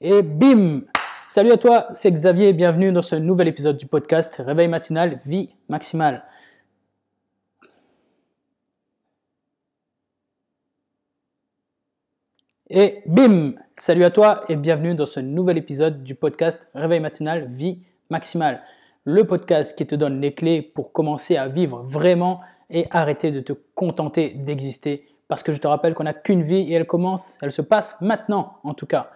Et bim Salut à toi, c'est Xavier, bienvenue dans ce nouvel épisode du podcast Réveil matinal, vie maximale. Et bim Salut à toi et bienvenue dans ce nouvel épisode du podcast Réveil matinal, vie maximale. Le podcast qui te donne les clés pour commencer à vivre vraiment et arrêter de te contenter d'exister. Parce que je te rappelle qu'on n'a qu'une vie et elle commence, elle se passe maintenant en tout cas.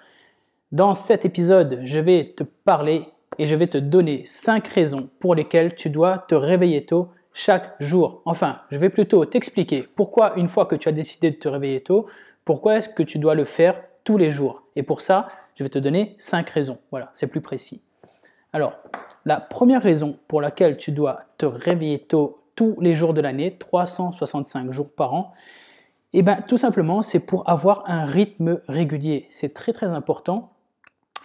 Dans cet épisode, je vais te parler et je vais te donner 5 raisons pour lesquelles tu dois te réveiller tôt chaque jour. Enfin, je vais plutôt t'expliquer pourquoi une fois que tu as décidé de te réveiller tôt, pourquoi est-ce que tu dois le faire tous les jours. Et pour ça, je vais te donner 5 raisons. Voilà, c'est plus précis. Alors, la première raison pour laquelle tu dois te réveiller tôt tous les jours de l'année, 365 jours par an, eh bien, tout simplement, c'est pour avoir un rythme régulier. C'est très très important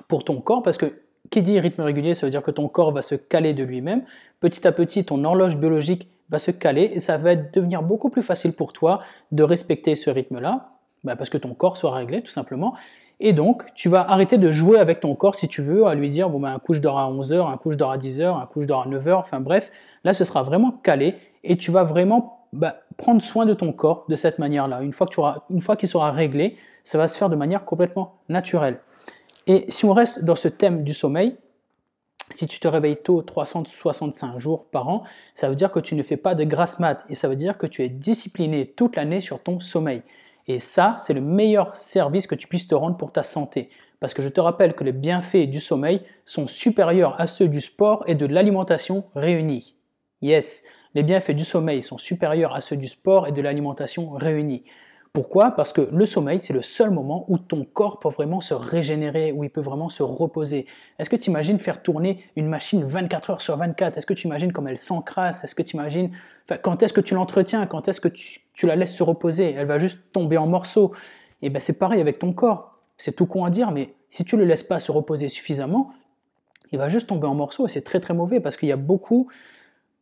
pour ton corps, parce que qui dit rythme régulier, ça veut dire que ton corps va se caler de lui-même. Petit à petit, ton horloge biologique va se caler et ça va devenir beaucoup plus facile pour toi de respecter ce rythme-là, bah, parce que ton corps soit réglé tout simplement. Et donc, tu vas arrêter de jouer avec ton corps si tu veux, à lui dire, bon, ben, un coup je dors à 11h, un coup je dors à 10h, un coup je dors à 9h, enfin bref, là ce sera vraiment calé et tu vas vraiment bah, prendre soin de ton corps de cette manière-là. Une fois qu'il sera réglé, ça va se faire de manière complètement naturelle. Et si on reste dans ce thème du sommeil, si tu te réveilles tôt 365 jours par an, ça veut dire que tu ne fais pas de grasse mat et ça veut dire que tu es discipliné toute l'année sur ton sommeil. Et ça, c'est le meilleur service que tu puisses te rendre pour ta santé. Parce que je te rappelle que les bienfaits du sommeil sont supérieurs à ceux du sport et de l'alimentation réunis. Yes, les bienfaits du sommeil sont supérieurs à ceux du sport et de l'alimentation réunis. Pourquoi? Parce que le sommeil, c'est le seul moment où ton corps peut vraiment se régénérer, où il peut vraiment se reposer. Est-ce que tu imagines faire tourner une machine 24 heures sur 24 Est-ce que tu imagines comme elle s'encrasse? Est-ce que tu imagines quand est-ce que tu l'entretiens? Quand est-ce que tu, la laisses se reposer? Elle va juste tomber en morceaux. Et eh bien c'est pareil avec ton corps. C'est tout con à dire, mais si tu ne le laisses pas se reposer suffisamment, il va juste tomber en morceaux et c'est très très mauvais parce qu'il y a beaucoup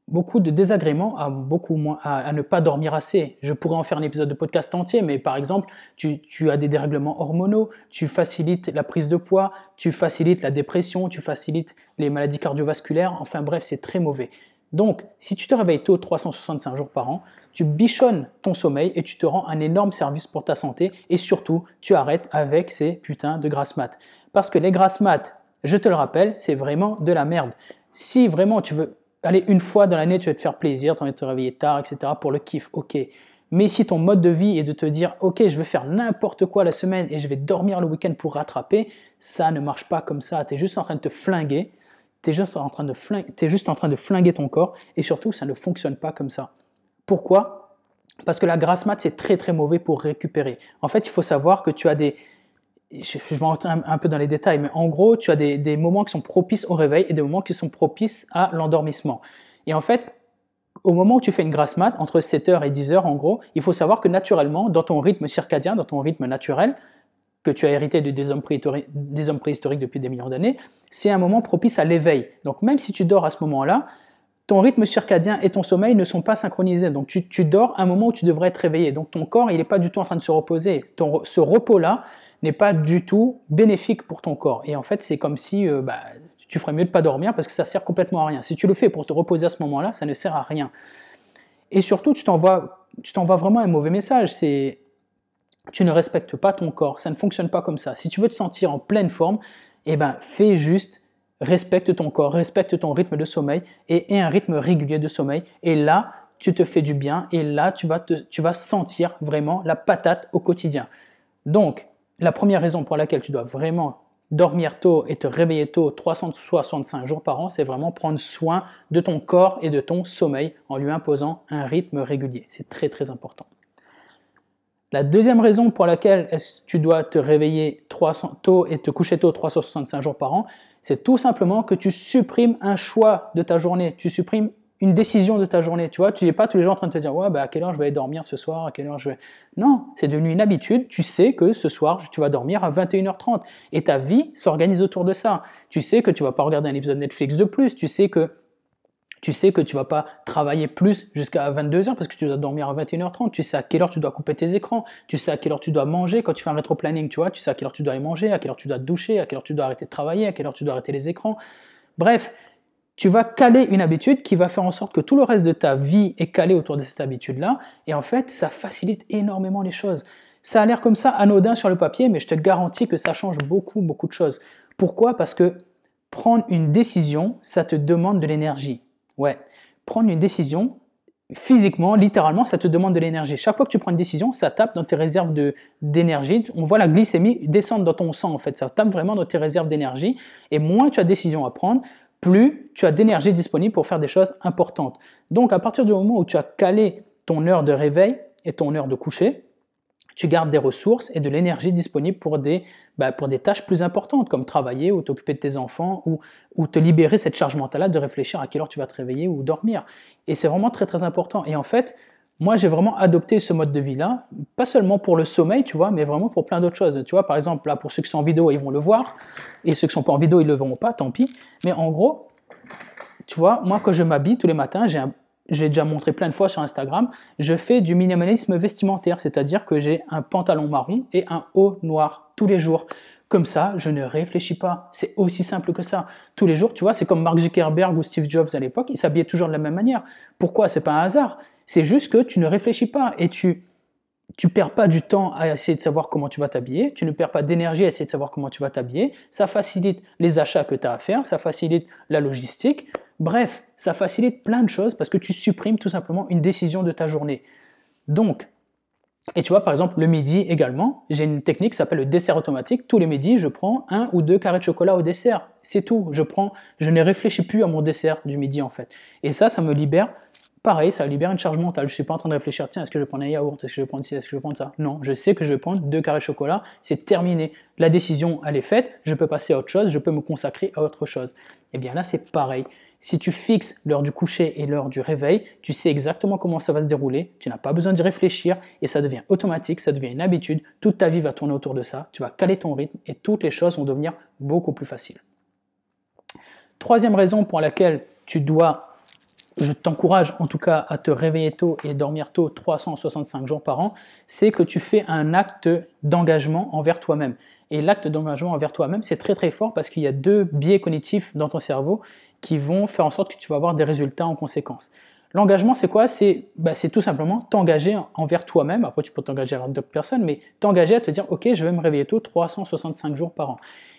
beaucoup de désagréments à, beaucoup ne pas dormir assez. Je pourrais en faire un épisode de podcast entier, mais par exemple, tu, as des dérèglements hormonaux, tu facilites la prise de poids, tu facilites la dépression, tu facilites les maladies cardiovasculaires, enfin bref, c'est très mauvais. Donc, si tu te réveilles tôt 365 jours par an, tu bichonnes ton sommeil et tu te rends un énorme service pour ta santé et surtout, tu arrêtes avec ces putains de grasses mat. Parce que les grasses mat, je te le rappelle, c'est vraiment de la merde. Si vraiment tu veux allez, une fois dans l'année, tu vas te faire plaisir, tu as envie de te réveiller tard, etc. pour le kiff, ok. Mais si ton mode de vie est de te dire, ok, je vais faire n'importe quoi la semaine et je vais dormir le week-end pour rattraper, ça ne marche pas comme ça. Tu es juste en train de te flinguer, tu es, juste en train de flinguer, es juste en train de flinguer ton corps et surtout, ça ne fonctionne pas comme ça. Pourquoi? Parce que la grasse mat, c'est très très mauvais pour récupérer. En fait, il faut savoir que tu as des, je, vais rentrer un, peu dans les détails, mais en gros, tu as des, moments qui sont propices au réveil et des moments qui sont propices à l'endormissement. Et en fait, au moment où tu fais une grasse mat, entre 7h et 10h en gros, il faut savoir que naturellement, dans ton rythme circadien, dans ton rythme naturel, que tu as hérité des hommes, des hommes préhistoriques depuis des millions d'années, c'est un moment propice à l'éveil. Donc même si tu dors à ce moment-là, ton rythme circadien et ton sommeil ne sont pas synchronisés. Donc tu, tu dors à un moment où tu devrais être réveillé. Donc ton corps, il n'est pas du tout en train de se reposer. Ton, ce repos-là, n'est pas du tout bénéfique pour ton corps. Et en fait, c'est comme si euh, bah, tu ferais mieux de pas dormir parce que ça sert complètement à rien. Si tu le fais pour te reposer à ce moment-là, ça ne sert à rien. Et surtout, tu t'envoies, vraiment un mauvais message. C'est tu ne respectes pas ton corps. Ça ne fonctionne pas comme ça. Si tu veux te sentir en pleine forme, eh ben, fais juste respecte ton corps, respecte ton rythme de sommeil et, un rythme régulier de sommeil. Et là, tu te fais du bien et là, tu vas, tu vas sentir vraiment la patate au quotidien. Donc, la première raison pour laquelle tu dois vraiment dormir tôt et te réveiller tôt 365 jours par an, c'est vraiment prendre soin de ton corps et de ton sommeil en lui imposant un rythme régulier. C'est très très important. La deuxième raison pour laquelle tu dois te réveiller tôt et te coucher tôt 365 jours par an, c'est tout simplement que tu supprimes un choix de ta journée. Tu supprimes une décision de ta journée, tu vois. Tu n'es pas tous les jours en train de te dire, ouais, bah, à quelle heure je vais dormir ce soir, à quelle heure je vais... Non, c'est devenu une habitude. Tu sais que ce soir, tu vas dormir à 21h30. Et ta vie s'organise autour de ça. Tu sais que tu vas pas regarder un épisode Netflix de plus. Tu sais que Tu sais vas pas travailler plus jusqu'à 22h parce que tu dois dormir à 21h30. Tu sais à quelle heure tu dois couper tes écrans. Tu sais à quelle heure tu dois manger quand tu fais un rétro-planning, tu. Tu sais à quelle heure tu dois aller manger, à quelle heure tu dois te doucher, à quelle heure tu dois arrêter de travailler, à quelle heure tu dois arrêter les écrans. Bref, tu vas caler une habitude qui va faire en sorte que tout le reste de ta vie est calé autour de cette habitude-là. Et en fait, ça facilite énormément les choses. Ça a l'air comme ça anodin sur le papier, mais je te garantis que ça change beaucoup, beaucoup de choses. Pourquoi? Parce que prendre une décision, ça te demande de l'énergie. Ouais, prendre une décision, physiquement, littéralement, ça te demande de l'énergie. Chaque fois que tu prends une décision, ça tape dans tes réserves d'énergie. On voit la glycémie descendre dans ton sang, en fait. Ça tape vraiment dans tes réserves d'énergie. Et moins tu as de décisions à prendre, plus tu as d'énergie disponible pour faire des choses importantes. Donc, à partir du moment où tu as calé ton heure de réveil et ton heure de coucher, tu gardes des ressources et de l'énergie disponible pour des, bah, tâches plus importantes, comme travailler ou t'occuper de tes enfants ou, ou te libérer cette charge mentale de réfléchir à quelle heure tu vas te réveiller ou dormir. Et c'est vraiment très très important. Et en fait, moi j'ai vraiment adopté ce mode de vie-là, pas seulement pour le sommeil, tu vois, mais vraiment pour plein d'autres choses. Tu vois, par exemple, là pour ceux qui sont en vidéo, ils vont le voir, et ceux qui sont pas en vidéo, ils le verront pas, tant pis. Mais en gros, tu vois, moi quand je m'habille tous les matins, j'ai un déjà montré plein de fois sur Instagram, je fais du minimalisme vestimentaire, c'est-à-dire que j'ai un pantalon marron et un haut noir tous les jours. Comme ça, je ne réfléchis pas. C'est aussi simple que ça. Tous les jours, tu vois, c'est comme Mark Zuckerberg ou Steve Jobs à l'époque, ils s'habillaient toujours de la même manière. Pourquoi? C'est pas un hasard. C'est juste que tu ne réfléchis pas et tu tu perds pas du temps à essayer de savoir comment tu vas t'habiller, tu ne perds pas d'énergie à essayer de savoir comment tu vas t'habiller, ça facilite les achats que tu as à faire, ça facilite la logistique, bref, ça facilite plein de choses parce que tu supprimes tout simplement une décision de ta journée. Donc, et tu vois, par exemple, le midi également, j'ai une technique qui s'appelle le dessert automatique. Tous les midis, je prends un ou deux carrés de chocolat au dessert. C'est tout. Je prends, je ne réfléchis plus à mon dessert du midi en fait. Et ça, ça me libère Pareil, ça libère une charge mentale. Je ne suis pas en train de réfléchir, tiens, est-ce que je vais prendre un yaourt, est-ce que je vais prendre ci, est-ce que je vais prendre ça? Non, je sais que je vais prendre deux carrés de chocolat, c'est terminé. La décision, elle est faite, je peux passer à autre chose, je peux me consacrer à autre chose. Et eh bien là, c'est pareil. Si tu fixes l'heure du coucher et l'heure du réveil, tu sais exactement comment ça va se dérouler, tu n'as pas besoin d'y réfléchir et ça devient automatique, ça devient une habitude, toute ta vie va tourner autour de ça, tu vas caler ton rythme et toutes les choses vont devenir beaucoup plus faciles. Troisième raison pour laquelle tu dois je t'encourage en tout cas à te réveiller tôt et dormir tôt 365 jours par an, c'est que tu fais un acte d'engagement envers toi-même. Et l'acte d'engagement envers toi-même, c'est très très fort parce qu'il y a deux biais cognitifs dans ton cerveau qui vont faire en sorte que tu vas avoir des résultats en conséquence. L'engagement, c'est quoi? Bah, C'est tout simplement t'engager envers toi-même. Après, tu peux t'engager envers d'autres personnes, mais t'engager à te dire, OK, je vais me réveiller tôt 365 jours par an.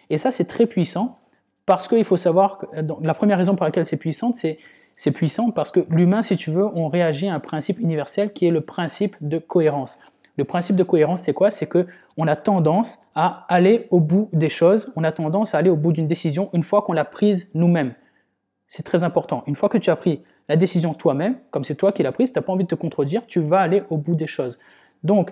Et ça, c'est très puissant parce qu'il faut savoir que la première raison pour laquelle c'est puissant, c'est c'est puissant parce que l'humain, si tu veux, on réagit à un principe universel qui est le principe de cohérence. Le principe de cohérence, c'est quoi? C'est que on a tendance à aller au bout des choses, on a tendance à aller au bout d'une décision une fois qu'on l'a prise nous-mêmes. C'est très important. Une fois que tu as pris la décision toi-même, comme c'est toi qui l'as prise, tu n'as pas envie de te contredire, tu vas aller au bout des choses. Donc,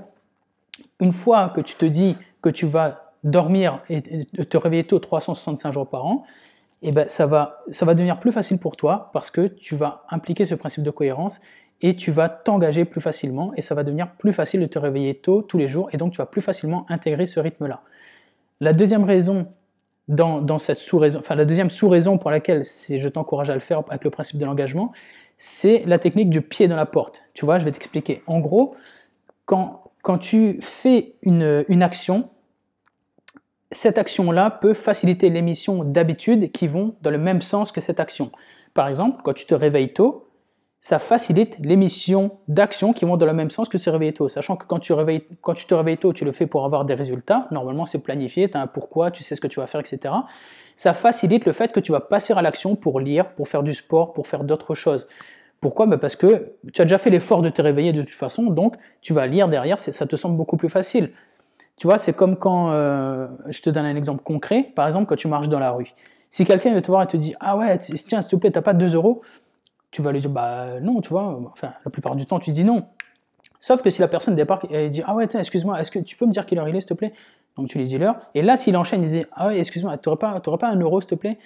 une fois que tu te dis que tu vas dormir et te réveiller tôt 365 jours par an, eh ben, ça, va, ça va devenir plus facile pour toi parce que tu vas impliquer ce principe de cohérence et tu vas t'engager plus facilement et ça va devenir plus facile de te réveiller tôt tous les jours et donc tu vas plus facilement intégrer ce rythme-là. La deuxième raison dans, cette sous-raison, enfin la deuxième sous-raison pour laquelle je t'encourage à le faire avec le principe de l'engagement, c'est la technique du pied dans la porte. Tu vois, je vais t'expliquer. En gros, quand, quand tu fais une, une action, cette action-là peut faciliter l'émission d'habitudes qui vont dans le même sens que cette action. Par exemple, quand tu te réveilles tôt, ça facilite l'émission d'actions qui vont dans le même sens que se réveiller tôt. Sachant que quand tu, quand tu te réveilles tôt, tu le fais pour avoir des résultats. Normalement, c'est planifié, tu as un pourquoi, tu sais ce que tu vas faire, etc. Ça facilite le fait que tu vas passer à l'action pour lire, pour faire du sport, pour faire d'autres choses. Pourquoi? Bah, Parce que tu as déjà fait l'effort de te réveiller de toute façon, donc tu vas lire derrière, ça te semble beaucoup plus facile. Tu vois, c'est comme quand, euh, je te donne un exemple concret, par exemple quand tu marches dans la rue. Si quelqu'un vient te voir et te dit Ah ouais, tiens, s'il te plaît, t'as pas 2 euros, tu vas lui dire Bah non, tu vois, enfin, la plupart du temps, tu dis non. Sauf que si la personne débarque et dit Ah ouais, excuse-moi, est-ce que tu peux me dire quelle heure il est, s'il te plaît? Donc tu lui dis l'heure. Et là, s'il enchaîne, il dit Ah ouais, excuse-moi, tu pas, pas un euro, s'il te plaît?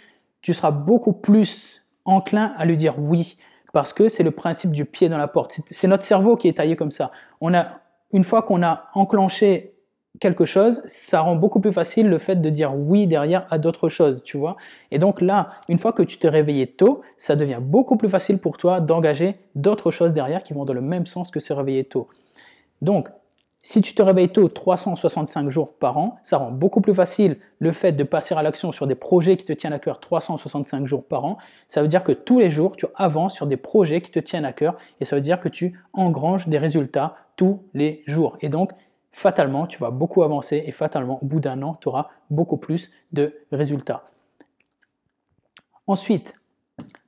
Tu seras beaucoup plus enclin à lui dire oui. Parce que c'est le principe du pied dans la porte. C'est notre cerveau qui est taillé comme ça. On a, une fois qu'on a enclenché quelque chose, ça rend beaucoup plus facile le fait de dire oui derrière à d'autres choses, tu vois. Et donc là, une fois que tu t'es réveillé tôt, ça devient beaucoup plus facile pour toi d'engager d'autres choses derrière qui vont dans le même sens que se réveiller tôt. Donc, si tu te réveilles tôt 365 jours par an, ça rend beaucoup plus facile le fait de passer à l'action sur des projets qui te tiennent à cœur 365 jours par an. Ça veut dire que tous les jours, tu avances sur des projets qui te tiennent à cœur et ça veut dire que tu engranges des résultats tous les jours. Et donc, fatalement, tu vas beaucoup avancer et fatalement, au bout d'un an, tu auras beaucoup plus de résultats. Ensuite,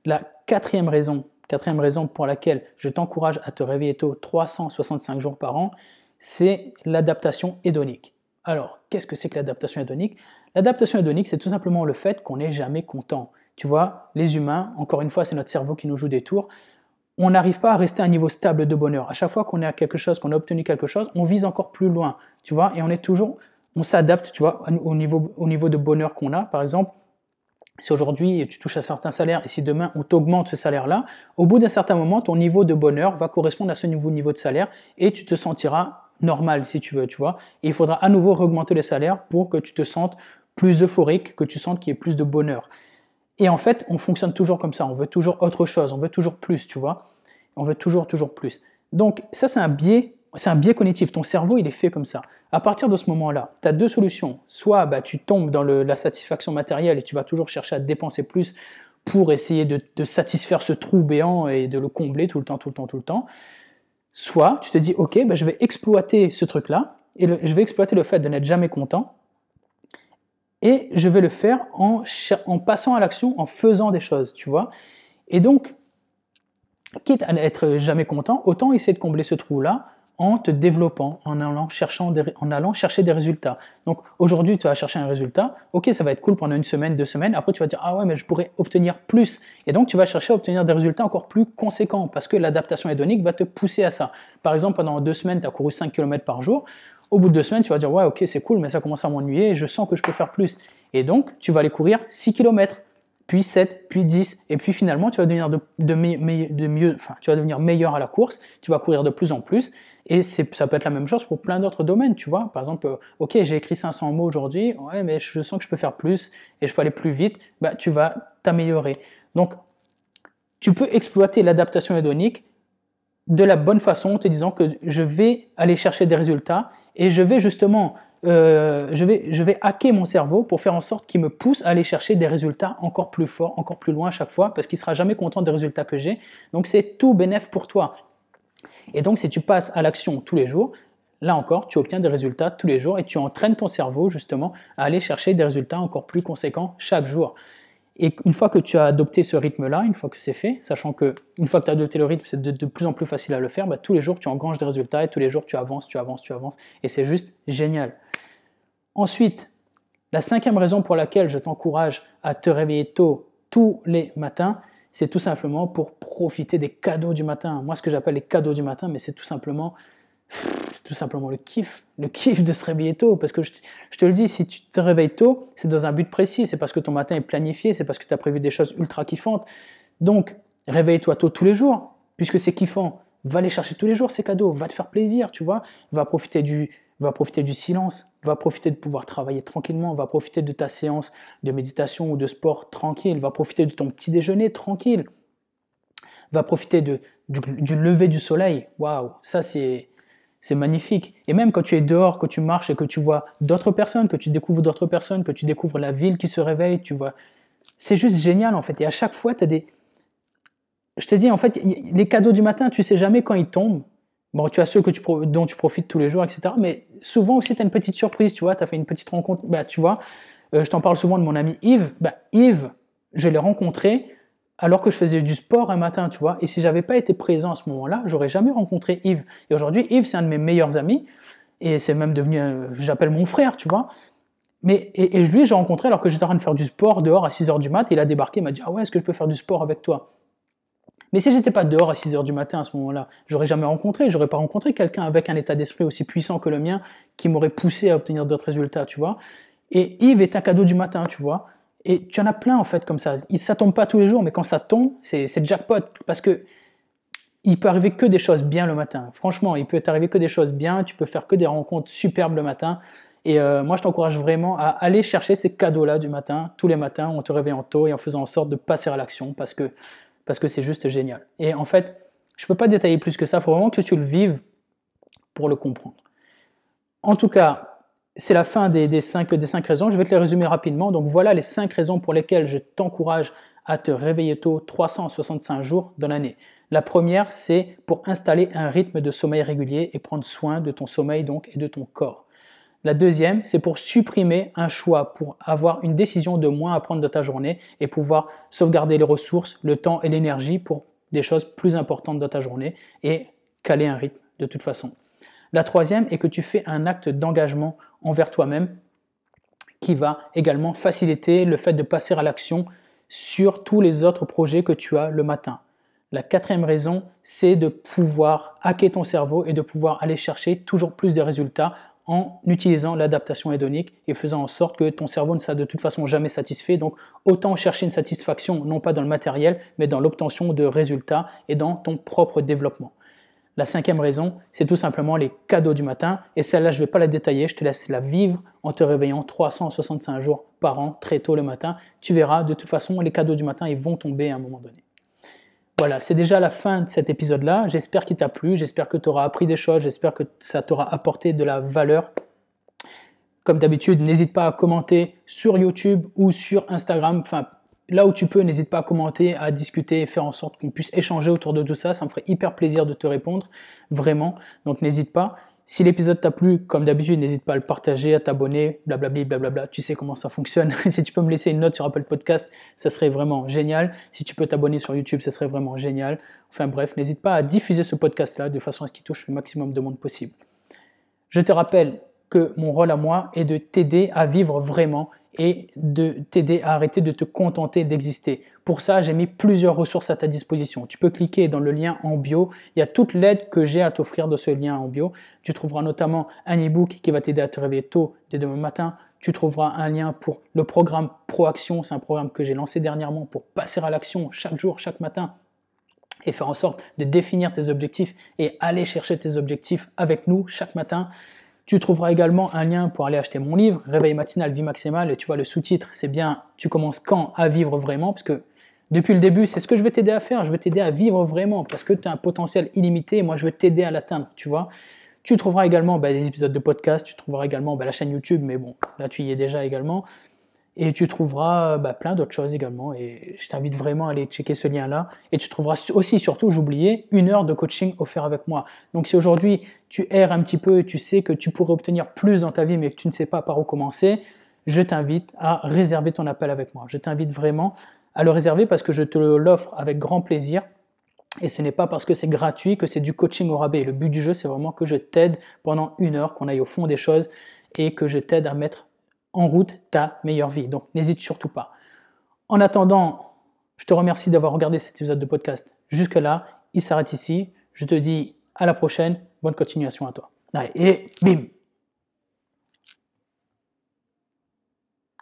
la quatrième raison, quatrième raison pour laquelle je t'encourage à te réveiller tôt 365 jours par an, c'est l'adaptation hédonique. Alors, qu'est-ce que c'est que l'adaptation hédonique? L'adaptation hédonique, c'est tout simplement le fait qu'on n'est jamais content. Tu vois, les humains, encore une fois, c'est notre cerveau qui nous joue des tours. On n'arrive pas à rester à un niveau stable de bonheur. À chaque fois qu'on est à quelque chose, qu'on a obtenu quelque chose, on vise encore plus loin, tu vois, et on est toujours, on s'adapte, tu vois, au niveau, au niveau de bonheur qu'on a. Par exemple, si aujourd'hui tu touches un certain salaire et si demain on t'augmente ce salaire-là, au bout d'un certain moment, ton niveau de bonheur va correspondre à ce nouveau niveau de salaire et tu te sentiras normal si tu veux, tu vois. Et il faudra à nouveau augmenter les salaires pour que tu te sentes plus euphorique, que tu sentes qu'il y ait plus de bonheur. Et en fait, on fonctionne toujours comme ça, on veut toujours autre chose, on veut toujours plus, tu vois. On veut toujours, toujours plus. Donc ça, c'est un biais, c'est un biais cognitif. Ton cerveau, il est fait comme ça. À partir de ce moment-là, tu as deux solutions. Soit bah, tu tombes dans la satisfaction matérielle et tu vas toujours chercher à dépenser plus pour essayer de, satisfaire ce trou béant et de le combler tout le temps, tout le temps, tout le temps. Soit tu te dis, ok, ben, je vais exploiter ce truc-là, et je vais exploiter le fait de n'être jamais content, et je vais le faire en, passant à l'action, en faisant des choses, tu vois. Et donc, quitte à n'être jamais content, autant essayer de combler ce trou-là en te développant, en allant, cherchant en allant chercher des résultats. Donc aujourd'hui, tu vas chercher un résultat, ok, ça va être cool pendant une semaine, deux semaines, après tu vas dire, ah ouais, mais je pourrais obtenir plus. Et donc tu vas chercher à obtenir des résultats encore plus conséquents, parce que l'adaptation hédonique va te pousser à ça. Par exemple, pendant deux semaines, tu as couru 5 km par jour, au bout de deux semaines, tu vas dire, ouais, ok, c'est cool, mais ça commence à m'ennuyer, je sens que je peux faire plus. Et donc, tu vas aller courir 6 km puis 7, puis 10, et puis finalement tu vas devenir de, de, mieux, enfin, tu vas devenir meilleur à la course, tu vas courir de plus en plus, et ça peut être la même chose pour plein d'autres domaines, tu vois. Par exemple, euh, ok, j'ai écrit 500 mots aujourd'hui, ouais, mais je sens que je peux faire plus et je peux aller plus vite, bah, tu vas t'améliorer. Donc, tu peux exploiter l'adaptation hédonique de la bonne façon en te disant que je vais aller chercher des résultats et je vais justement euh, je, vais, je vais hacker mon cerveau pour faire en sorte qu'il me pousse à aller chercher des résultats encore plus forts, encore plus loin à chaque fois, parce qu'il sera jamais content des résultats que j'ai. Donc c'est tout bénéf pour toi. Et donc si tu passes à l'action tous les jours, là encore, tu obtiens des résultats tous les jours et tu entraînes ton cerveau justement à aller chercher des résultats encore plus conséquents chaque jour. Et une fois que tu as adopté ce rythme-là, une fois que c'est fait, sachant que une fois que tu as adopté le rythme, c'est de, plus en plus facile à le faire, bah, tous les jours tu engranges des résultats et tous les jours tu avances, tu avances, tu avances. Et c'est juste génial. Ensuite, la cinquième raison pour laquelle je t'encourage à te réveiller tôt tous les matins, c'est tout simplement pour profiter des cadeaux du matin. Moi, ce que j'appelle les cadeaux du matin, mais c'est tout simplement tout simplement le kiff, le kiff de se réveiller tôt. Parce que je, te le dis, si tu te réveilles tôt, c'est dans un but précis, c'est parce que ton matin est planifié, c'est parce que tu as prévu des choses ultra kiffantes. Donc, réveille-toi tôt tous les jours, puisque c'est kiffant. Va les chercher tous les jours, ces cadeaux, va te faire plaisir, tu vois. Va profiter du, va profiter du silence, va profiter de pouvoir travailler tranquillement, va profiter de ta séance de méditation ou de sport tranquille, va profiter de ton petit déjeuner tranquille, va profiter de, du lever du soleil. Waouh, ça c'est c'est magnifique. Et même quand tu es dehors, que tu marches et que tu vois d'autres personnes, que tu découvres d'autres personnes, que tu découvres la ville qui se réveille, tu vois. C'est juste génial en fait. Et à chaque fois, tu as des. Je te dis, en fait, les cadeaux du matin, tu sais jamais quand ils tombent. Bon, tu as ceux que tu, dont tu profites tous les jours, etc. Mais souvent aussi, tu as une petite surprise, tu vois. Tu as fait une petite rencontre. Bah, tu vois, euh, je t'en parle souvent de mon ami Yves. Bah, Yves, je l'ai rencontré alors que je faisais du sport un matin, tu vois. Et si j'avais pas été présent à ce moment-là, j'aurais jamais rencontré Yves. Et aujourd'hui, Yves, c'est un de mes meilleurs amis. Et c'est même devenu, j'appelle mon frère, tu vois. Mais, et, et lui, j'ai rencontré alors que j'étais en train de faire du sport dehors à 6 h du mat. il a débarqué, il m'a dit Ah ouais, est-ce que je peux faire du sport avec toi? Mais si j'étais pas dehors à 6 h du matin à ce moment-là, j'aurais jamais rencontré. J'aurais pas rencontré quelqu'un avec un état d'esprit aussi puissant que le mien qui m'aurait poussé à obtenir d'autres résultats, tu vois. Et Yves est un cadeau du matin, tu vois. Et tu en as plein en fait comme ça. Ça tombe pas tous les jours, mais quand ça tombe, c'est jackpot. Parce que il peut arriver que des choses bien le matin. Franchement, il peut t'arriver que des choses bien. Tu peux faire que des rencontres superbes le matin. Et euh, moi, je t'encourage vraiment à aller chercher ces cadeaux-là du matin, tous les matins, en te réveillant tôt et en faisant en sorte de passer à l'action parce que parce que c'est juste génial. Et en fait, je ne peux pas détailler plus que ça. Il faut vraiment que tu le vives pour le comprendre. En tout cas, c'est la fin des, cinq, raisons. Je vais te les résumer rapidement. Donc voilà les cinq raisons pour lesquelles je t'encourage à te réveiller tôt 365 jours dans l'année. La première, c'est pour installer un rythme de sommeil régulier et prendre soin de ton sommeil donc et de ton corps. La deuxième, c'est pour supprimer un choix, pour avoir une décision de moins à prendre de ta journée et pouvoir sauvegarder les ressources, le temps et l'énergie pour des choses plus importantes dans ta journée et caler un rythme de toute façon. La troisième est que tu fais un acte d'engagement envers toi-même qui va également faciliter le fait de passer à l'action sur tous les autres projets que tu as le matin. La quatrième raison, c'est de pouvoir hacker ton cerveau et de pouvoir aller chercher toujours plus de résultats en utilisant l'adaptation hédonique et faisant en sorte que ton cerveau ne sera de toute façon jamais satisfait. Donc autant chercher une satisfaction non pas dans le matériel, mais dans l'obtention de résultats et dans ton propre développement. La cinquième raison, c'est tout simplement les cadeaux du matin. Et celle-là, je ne vais pas la détailler, je te laisse la vivre en te réveillant 365 jours par an, très tôt le matin. Tu verras, de toute façon, les cadeaux du matin, ils vont tomber à un moment donné. Voilà, c'est déjà la fin de cet épisode-là. J'espère qu'il t'a plu, j'espère que tu auras appris des choses, j'espère que ça t'aura apporté de la valeur. Comme d'habitude, n'hésite pas à commenter sur YouTube ou sur Instagram. Là où tu peux, n'hésite pas à commenter, à discuter faire en sorte qu'on puisse échanger autour de tout ça. Ça me ferait hyper plaisir de te répondre, vraiment. Donc n'hésite pas. Si l'épisode t'a plu, comme d'habitude, n'hésite pas à le partager, à t'abonner, blablabla, blablabla. Tu sais comment ça fonctionne. si tu peux me laisser une note sur Apple Podcast, ça serait vraiment génial. Si tu peux t'abonner sur YouTube, ça serait vraiment génial. Enfin bref, n'hésite pas à diffuser ce podcast-là de façon à ce qu'il touche le maximum de monde possible. Je te rappelle que mon rôle à moi est de t'aider à vivre vraiment et de t'aider à arrêter de te contenter d'exister. Pour ça, j'ai mis plusieurs ressources à ta disposition. Tu peux cliquer dans le lien en bio. Il y a toute l'aide que j'ai à t'offrir de ce lien en bio. Tu trouveras notamment un e-book qui va t'aider à te réveiller tôt dès demain matin. Tu trouveras un lien pour le programme Proaction. C'est un programme que j'ai lancé dernièrement pour passer à l'action chaque jour, chaque matin et faire en sorte de définir tes objectifs et aller chercher tes objectifs avec nous chaque matin. Tu trouveras également un lien pour aller acheter mon livre, Réveil matinal, vie maximale. Et tu vois, le sous-titre, c'est bien Tu commences quand à vivre vraiment? Parce que depuis le début, c'est ce que je vais t'aider à faire. Je vais t'aider à vivre vraiment parce que tu as un potentiel illimité et moi, je veux t'aider à l'atteindre, tu vois. Tu trouveras également bah, des épisodes de podcast, tu trouveras également bah, la chaîne YouTube, mais bon, là, tu y es déjà également. Et tu trouveras bah, plein d'autres choses également. Et je t'invite vraiment à aller checker ce lien-là. Et tu trouveras aussi, surtout, j'oubliais, une heure de coaching offert avec moi. Donc si aujourd'hui tu erres un petit peu et tu sais que tu pourrais obtenir plus dans ta vie, mais que tu ne sais pas par où commencer, je t'invite à réserver ton appel avec moi. Je t'invite vraiment à le réserver parce que je te l'offre avec grand plaisir. Et ce n'est pas parce que c'est gratuit que c'est du coaching au rabais. Le but du jeu, c'est vraiment que je t'aide pendant une heure, qu'on aille au fond des choses et que je t'aide à mettre en route ta meilleure vie. Donc n'hésite surtout pas. En attendant, je te remercie d'avoir regardé cet épisode de podcast jusque-là. Il s'arrête ici. Je te dis à la prochaine. Bonne continuation à toi. Allez, et bim